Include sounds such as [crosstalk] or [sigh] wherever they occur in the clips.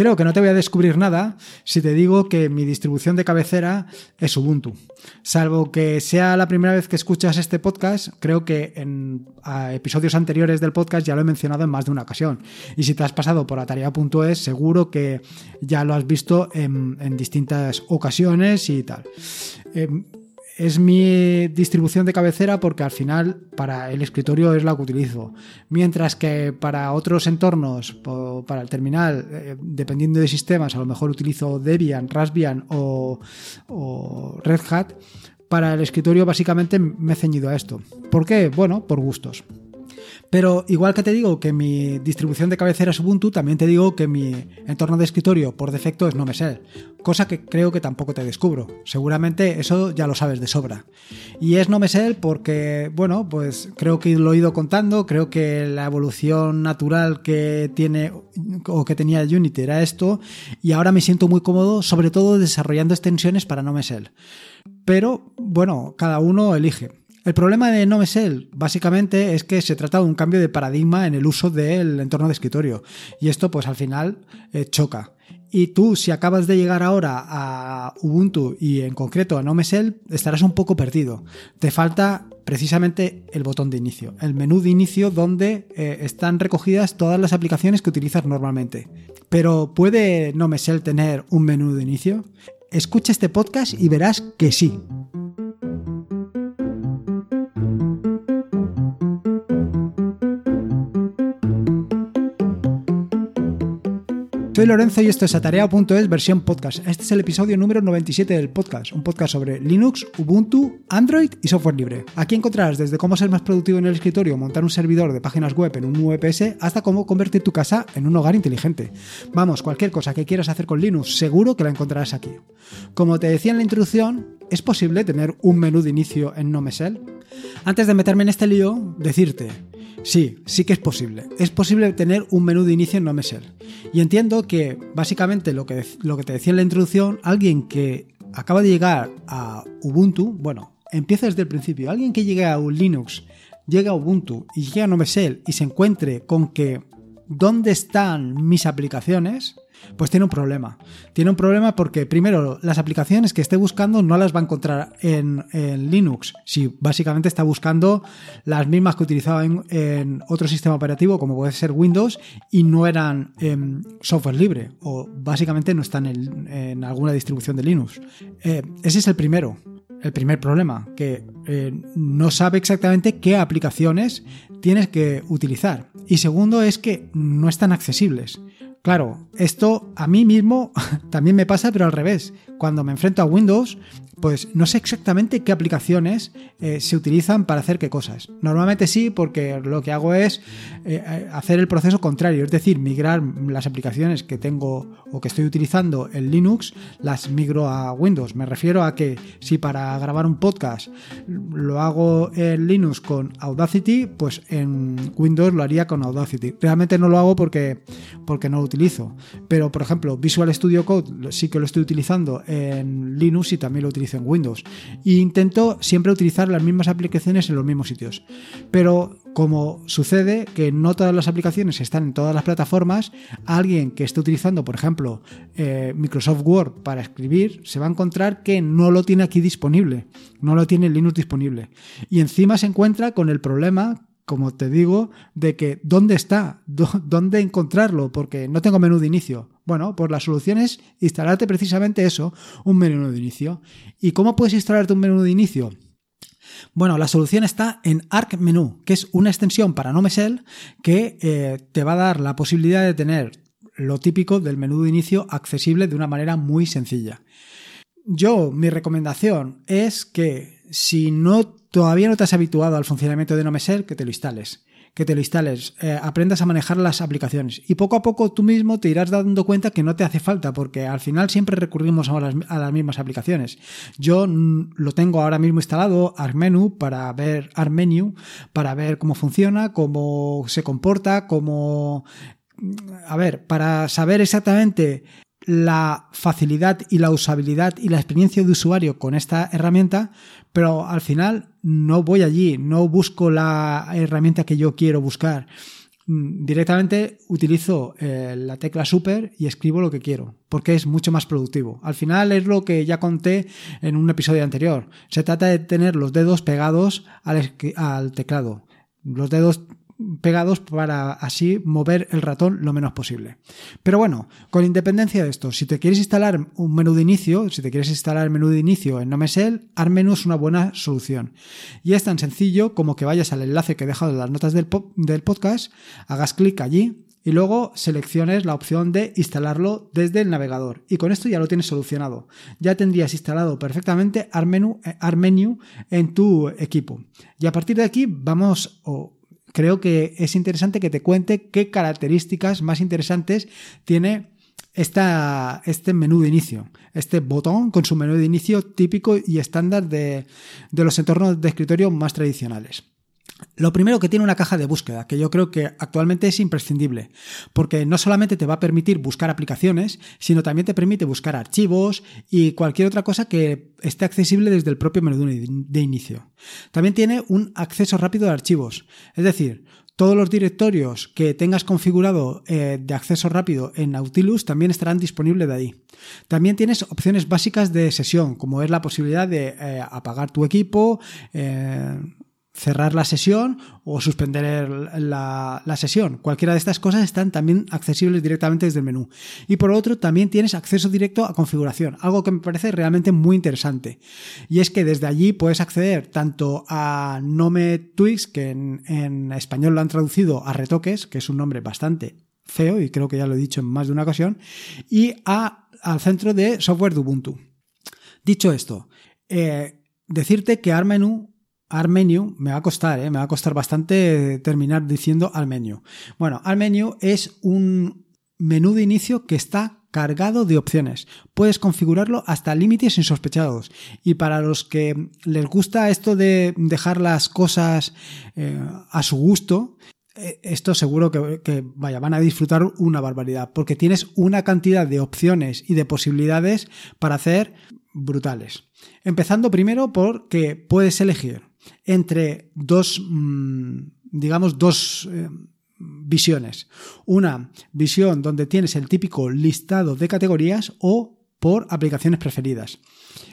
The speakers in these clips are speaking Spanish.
creo que no te voy a descubrir nada si te digo que mi distribución de cabecera es Ubuntu. Salvo que sea la primera vez que escuchas este podcast, creo que en episodios anteriores del podcast ya lo he mencionado en más de una ocasión. Y si te has pasado por atarea.es, seguro que ya lo has visto en, distintas ocasiones y tal. Em, es mi distribución de cabecera porque al final para el escritorio es la que utilizo. Mientras que para otros entornos, para el terminal, eh, dependiendo de sistemas, a lo mejor utilizo Debian, Raspbian o, o Red Hat. Para el escritorio básicamente me he ceñido a esto. ¿Por qué? Bueno, por gustos. Pero igual que te digo que mi distribución de cabecera es Ubuntu, también te digo que mi entorno de escritorio por defecto es Nomesel, cosa que creo que tampoco te descubro. Seguramente eso ya lo sabes de sobra. Y es Nomesel porque, bueno, pues creo que lo he ido contando, creo que la evolución natural que tiene o que tenía Unity era esto, y ahora me siento muy cómodo, sobre todo desarrollando extensiones para Nomesel. Pero, bueno, cada uno elige. El problema de NoMesel básicamente es que se trata de un cambio de paradigma en el uso del entorno de escritorio y esto pues al final eh, choca. Y tú, si acabas de llegar ahora a Ubuntu y en concreto a NoMesel, estarás un poco perdido. Te falta precisamente el botón de inicio, el menú de inicio donde eh, están recogidas todas las aplicaciones que utilizas normalmente. Pero ¿puede NoMesel tener un menú de inicio? Escucha este podcast y verás que sí. Soy Lorenzo y esto es Atarea.es versión podcast. Este es el episodio número 97 del podcast, un podcast sobre Linux, Ubuntu, Android y software libre. Aquí encontrarás desde cómo ser más productivo en el escritorio, montar un servidor de páginas web en un VPS, hasta cómo convertir tu casa en un hogar inteligente. Vamos, cualquier cosa que quieras hacer con Linux, seguro que la encontrarás aquí. Como te decía en la introducción, ¿es posible tener un menú de inicio en NoMesel? Antes de meterme en este lío, decirte, Sí, sí que es posible. Es posible tener un menú de inicio en NoMesel. Y entiendo que básicamente lo que, lo que te decía en la introducción, alguien que acaba de llegar a Ubuntu, bueno, empieza desde el principio. Alguien que llegue a un Linux, llega a Ubuntu y llega a NoMesel y se encuentre con que ¿dónde están mis aplicaciones? Pues tiene un problema. Tiene un problema porque, primero, las aplicaciones que esté buscando no las va a encontrar en, Linux. Si básicamente está buscando las mismas que utilizaba en, otro sistema operativo, como puede ser Windows, y no eran software libre, o básicamente no están en, alguna distribución de Linux. Eh, ese es el primero. El primer problema, que eh, no sabe exactamente qué aplicaciones tienes que utilizar. Y segundo es que no están accesibles. Claro, esto a mí mismo [laughs] también me pasa, pero al revés. Cuando me enfrento a Windows, pues no sé exactamente qué aplicaciones eh, se utilizan para hacer qué cosas. Normalmente sí, porque lo que hago es eh, eh, hacer el proceso contrario, es decir, migrar las aplicaciones que tengo o que estoy utilizando en Linux, las migro a Windows. Me refiero a que si para grabar un podcast lo hago en Linux con Audacity, pues en Windows lo haría con Audacity. Realmente no lo hago porque, porque no lo utilizo. Pero, por ejemplo, Visual Studio Code sí que lo estoy utilizando en Linux y también lo utilizo en Windows. E intento siempre utilizar las mismas aplicaciones en los mismos sitios. Pero como sucede que no todas las aplicaciones están en todas las plataformas, alguien que esté utilizando, por ejemplo, eh, Microsoft Word para escribir, se va a encontrar que no lo tiene aquí disponible, no lo tiene en Linux disponible. Y encima se encuentra con el problema como te digo, de que dónde está, dónde encontrarlo, porque no tengo menú de inicio. Bueno, pues la solución es instalarte precisamente eso, un menú de inicio. ¿Y cómo puedes instalarte un menú de inicio? Bueno, la solución está en Arc Menú, que es una extensión para NoMesel que eh, te va a dar la posibilidad de tener lo típico del menú de inicio accesible de una manera muy sencilla. Yo, mi recomendación es que si no todavía no te has habituado al funcionamiento de NoMesel, que te lo instales. Que te lo instales, eh, aprendas a manejar las aplicaciones y poco a poco tú mismo te irás dando cuenta que no te hace falta porque al final siempre recurrimos a las, mismas aplicaciones. Yo lo tengo ahora mismo instalado, ArcMenu, para ver ArcMenu, para ver cómo funciona, cómo se comporta, cómo... A ver, para saber exactamente la facilidad y la usabilidad y la experiencia de usuario con esta herramienta, pero al final no voy allí, no busco la herramienta que yo quiero buscar. mm, directamente utilizo eh, la tecla super y escribo lo que quiero, porque es mucho más productivo. Al final es lo que ya conté en un episodio anterior. Se trata de tener los dedos pegados al, al teclado. Los dedos pegados para así mover el ratón lo menos posible. Pero bueno, con independencia de esto, si te quieres instalar un menú de inicio, si te quieres instalar el menú de inicio en NoMesel, ArmMenu es una buena solución. Y es tan sencillo como que vayas al enlace que he dejado en las notas del, del podcast, hagas clic allí y luego selecciones la opción de instalarlo desde el navegador. Y con esto ya lo tienes solucionado. Ya tendrías instalado perfectamente ArmMenu, eh, en tu equipo. Y a partir de aquí vamos, creo que es interesante que te cuente qué características más interesantes tiene esta, este menú de inicio, este botón con su menú de inicio típico y estándar de, de los entornos de escritorio más tradicionales. Lo primero que tiene una caja de búsqueda, que yo creo que actualmente es imprescindible, porque no solamente te va a permitir buscar aplicaciones, sino también te permite buscar archivos y cualquier otra cosa que esté accesible desde el propio menú de inicio. También tiene un acceso rápido de archivos, es decir, todos los directorios que tengas configurado eh, de acceso rápido en Nautilus también estarán disponibles de ahí. También tienes opciones básicas de sesión, como es la posibilidad de eh, apagar tu equipo, eh, cerrar la sesión o suspender la, sesión. Cualquiera de estas cosas están también accesibles directamente desde el menú. Y por otro, también tienes acceso directo a configuración, algo que me parece realmente muy interesante. Y es que desde allí puedes acceder tanto a Nome Tweaks, que en, en español lo han traducido a retoques, que es un nombre bastante feo y creo que ya lo he dicho en más de una ocasión, y a, al centro de software de Ubuntu. Dicho esto, eh, decirte que ArMenu Armenio me va a costar, ¿eh? me va a costar bastante terminar diciendo Armenio. Bueno, Armenio es un menú de inicio que está cargado de opciones. Puedes configurarlo hasta límites insospechados. Y para los que les gusta esto de dejar las cosas eh, a su gusto, eh, esto seguro que, que, vaya, van a disfrutar una barbaridad, porque tienes una cantidad de opciones y de posibilidades para hacer brutales. Empezando primero porque puedes elegir entre dos, mm, digamos, dos eh, visiones. Una visión donde tienes el típico listado de categorías o por aplicaciones preferidas.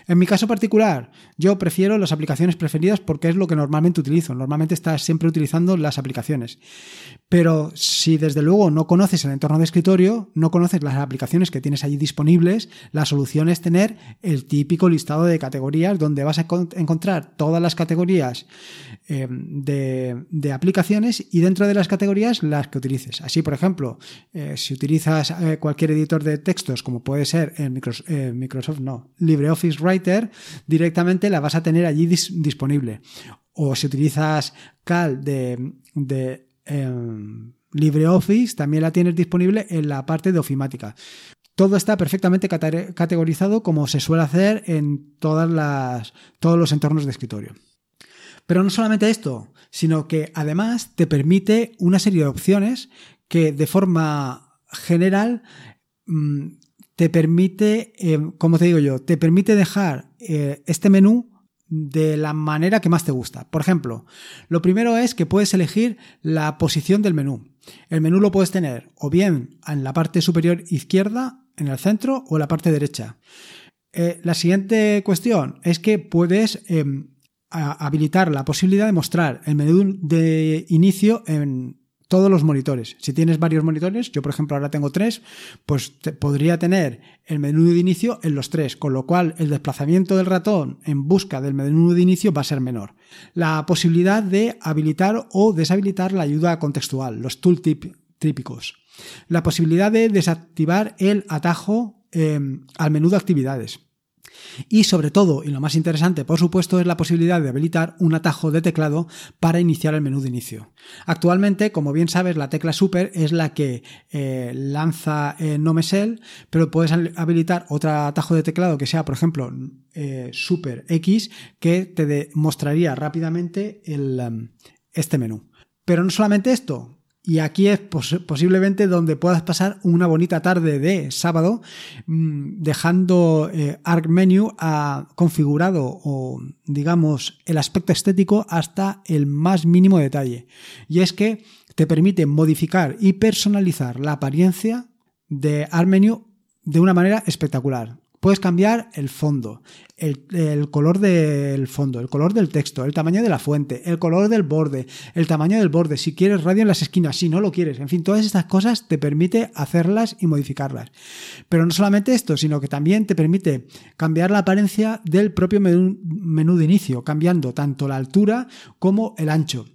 En mi caso particular, yo prefiero las aplicaciones preferidas porque es lo que normalmente utilizo. Normalmente estás siempre utilizando las aplicaciones. Pero si desde luego no conoces el entorno de escritorio, no conoces las aplicaciones que tienes allí disponibles, la solución es tener el típico listado de categorías donde vas a encontrar todas las categorías eh, de, aplicaciones y dentro de las categorías las que utilices. Así, por ejemplo, eh, si utilizas eh, cualquier editor de textos, como puede ser el Microsoft, Microsoft no, LibreOffice Writer, directamente la vas a tener allí disponible. O si utilizas Cal de, de em, LibreOffice, también la tienes disponible en la parte de ofimática. Todo está perfectamente categorizado como se suele hacer en todas las, todos los entornos de escritorio. Pero no solamente esto, sino que además te permite una serie de opciones que de forma general mm, te permite, eh, como te digo yo, te permite dejar eh, este menú de la manera que más te gusta. Por ejemplo, lo primero es que puedes elegir la posición del menú. El menú lo puedes tener o bien en la parte superior izquierda, en el centro o en la parte derecha. Eh, la siguiente cuestión es que puedes habilitar la posibilidad de mostrar el menú de inicio en todos los monitores. Si tienes varios monitores, yo por ejemplo ahora tengo tres, pues podría tener el menú de inicio en los tres, con lo cual el desplazamiento del ratón en busca del menú de inicio va a ser menor. La posibilidad de habilitar o deshabilitar la ayuda contextual, los tooltip típicos. La posibilidad de desactivar el atajo eh, al menú de actividades y sobre todo, y lo más interesante por supuesto, es la posibilidad de habilitar un atajo de teclado para iniciar el menú de inicio. Actualmente, como bien sabes, la tecla Super es la que eh, lanza eh, NoMesel, pero puedes habilitar otro atajo de teclado que sea, por ejemplo, eh, Super X, que te mostraría rápidamente el, este menú. Pero no solamente esto, y aquí es posiblemente donde puedas pasar una bonita tarde de sábado mm, dejando eh, Arc Menu a, configurado o digamos el aspecto estético hasta el más mínimo detalle. Y es que te permite modificar y personalizar la apariencia de ArtMenu de una manera espectacular. Puedes cambiar el fondo, el, color del fondo, el color del texto, el tamaño de la fuente, el color del borde, el tamaño del borde, si quieres radio en las esquinas, si no lo quieres, en fin, todas estas cosas te permite hacerlas y modificarlas. Pero no solamente esto, sino que también te permite cambiar la apariencia del propio menú de inicio, cambiando tanto la altura como el ancho.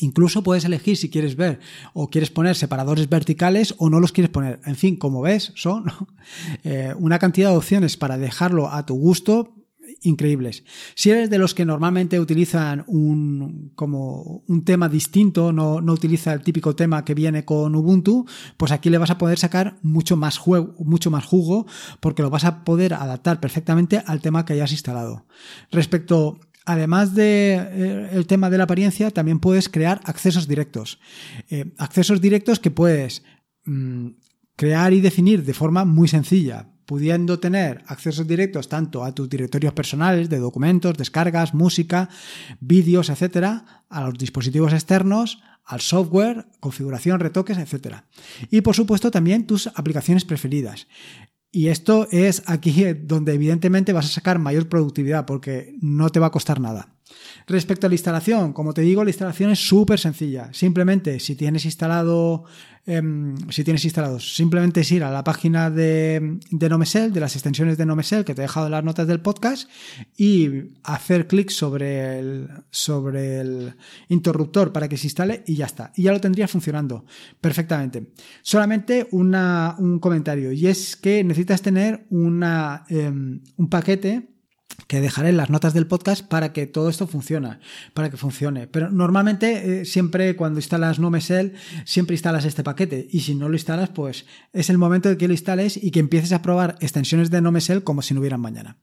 Incluso puedes elegir si quieres ver o quieres poner separadores verticales o no los quieres poner. En fin, como ves, son [laughs] eh, una cantidad de opciones para dejarlo a tu gusto increíbles. Si eres de los que normalmente utilizan un, como un tema distinto, no, no, utiliza el típico tema que viene con Ubuntu, pues aquí le vas a poder sacar mucho más juego, mucho más jugo, porque lo vas a poder adaptar perfectamente al tema que hayas instalado. Respecto Además de eh, el tema de la apariencia, también puedes crear accesos directos. Eh, accesos directos que puedes mm, crear y definir de forma muy sencilla, pudiendo tener accesos directos tanto a tus directorios personales de documentos, descargas, música, vídeos, etcétera, a los dispositivos externos, al software, configuración, retoques, etcétera. Y por supuesto también tus aplicaciones preferidas. Y esto es aquí donde evidentemente vas a sacar mayor productividad porque no te va a costar nada. Respecto a la instalación, como te digo, la instalación es súper sencilla. Simplemente si tienes instalado Em, si tienes instalados. Simplemente es ir a la página de, de Nomesel, de las extensiones de Nomesel que te he dejado en las notas del podcast y hacer clic sobre el, sobre el interruptor para que se instale y ya está. Y ya lo tendría funcionando perfectamente. Solamente una, un comentario y es que necesitas tener una, em, un paquete que dejaré en las notas del podcast para que todo esto funcione, para que funcione. Pero normalmente eh, siempre cuando instalas NoMesel, siempre instalas este paquete y si no lo instalas, pues es el momento de que lo instales y que empieces a probar extensiones de NoMesel como si no hubieran mañana.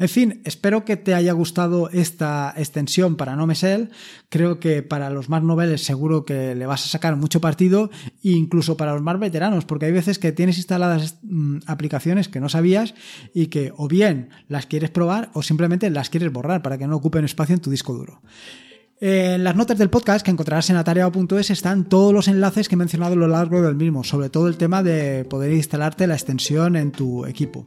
En fin, espero que te haya gustado esta extensión para NoMesel. Creo que para los más noveles seguro que le vas a sacar mucho partido incluso para los más veteranos, porque hay veces que tienes instaladas mm, aplicaciones que no sabías y que o bien las quieres probar o simplemente las quieres borrar para que no ocupen espacio en tu disco duro. En las notas del podcast que encontrarás en atareado.es están todos los enlaces que he mencionado a lo largo del mismo, sobre todo el tema de poder instalarte la extensión en tu equipo.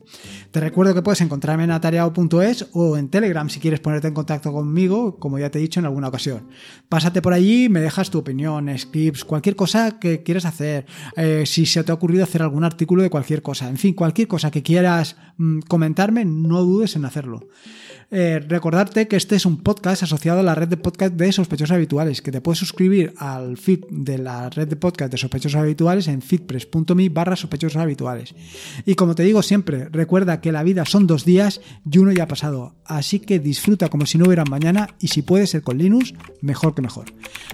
Te recuerdo que puedes encontrarme en atareado.es o en Telegram si quieres ponerte en contacto conmigo, como ya te he dicho en alguna ocasión. Pásate por allí, me dejas tu opinión, scripts, cualquier cosa que quieras hacer, eh, si se te ha ocurrido hacer algún artículo de cualquier cosa, en fin, cualquier cosa que quieras mm, comentarme, no dudes en hacerlo. Eh, recordarte que este es un podcast asociado a la red de podcast de sospechosos habituales, que te puedes suscribir al feed de la red de podcast de sospechosos habituales en feedpress.me barra sospechosos habituales. Y como te digo siempre, recuerda que la vida son dos días y uno ya ha pasado, así que disfruta como si no hubiera mañana y si puede ser con Linux, mejor que mejor.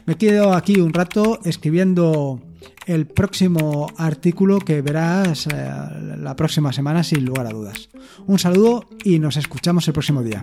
Me quedo aquí un rato escribiendo el próximo artículo que verás eh, la próxima semana sin lugar a dudas. Un saludo y nos escuchamos el próximo día.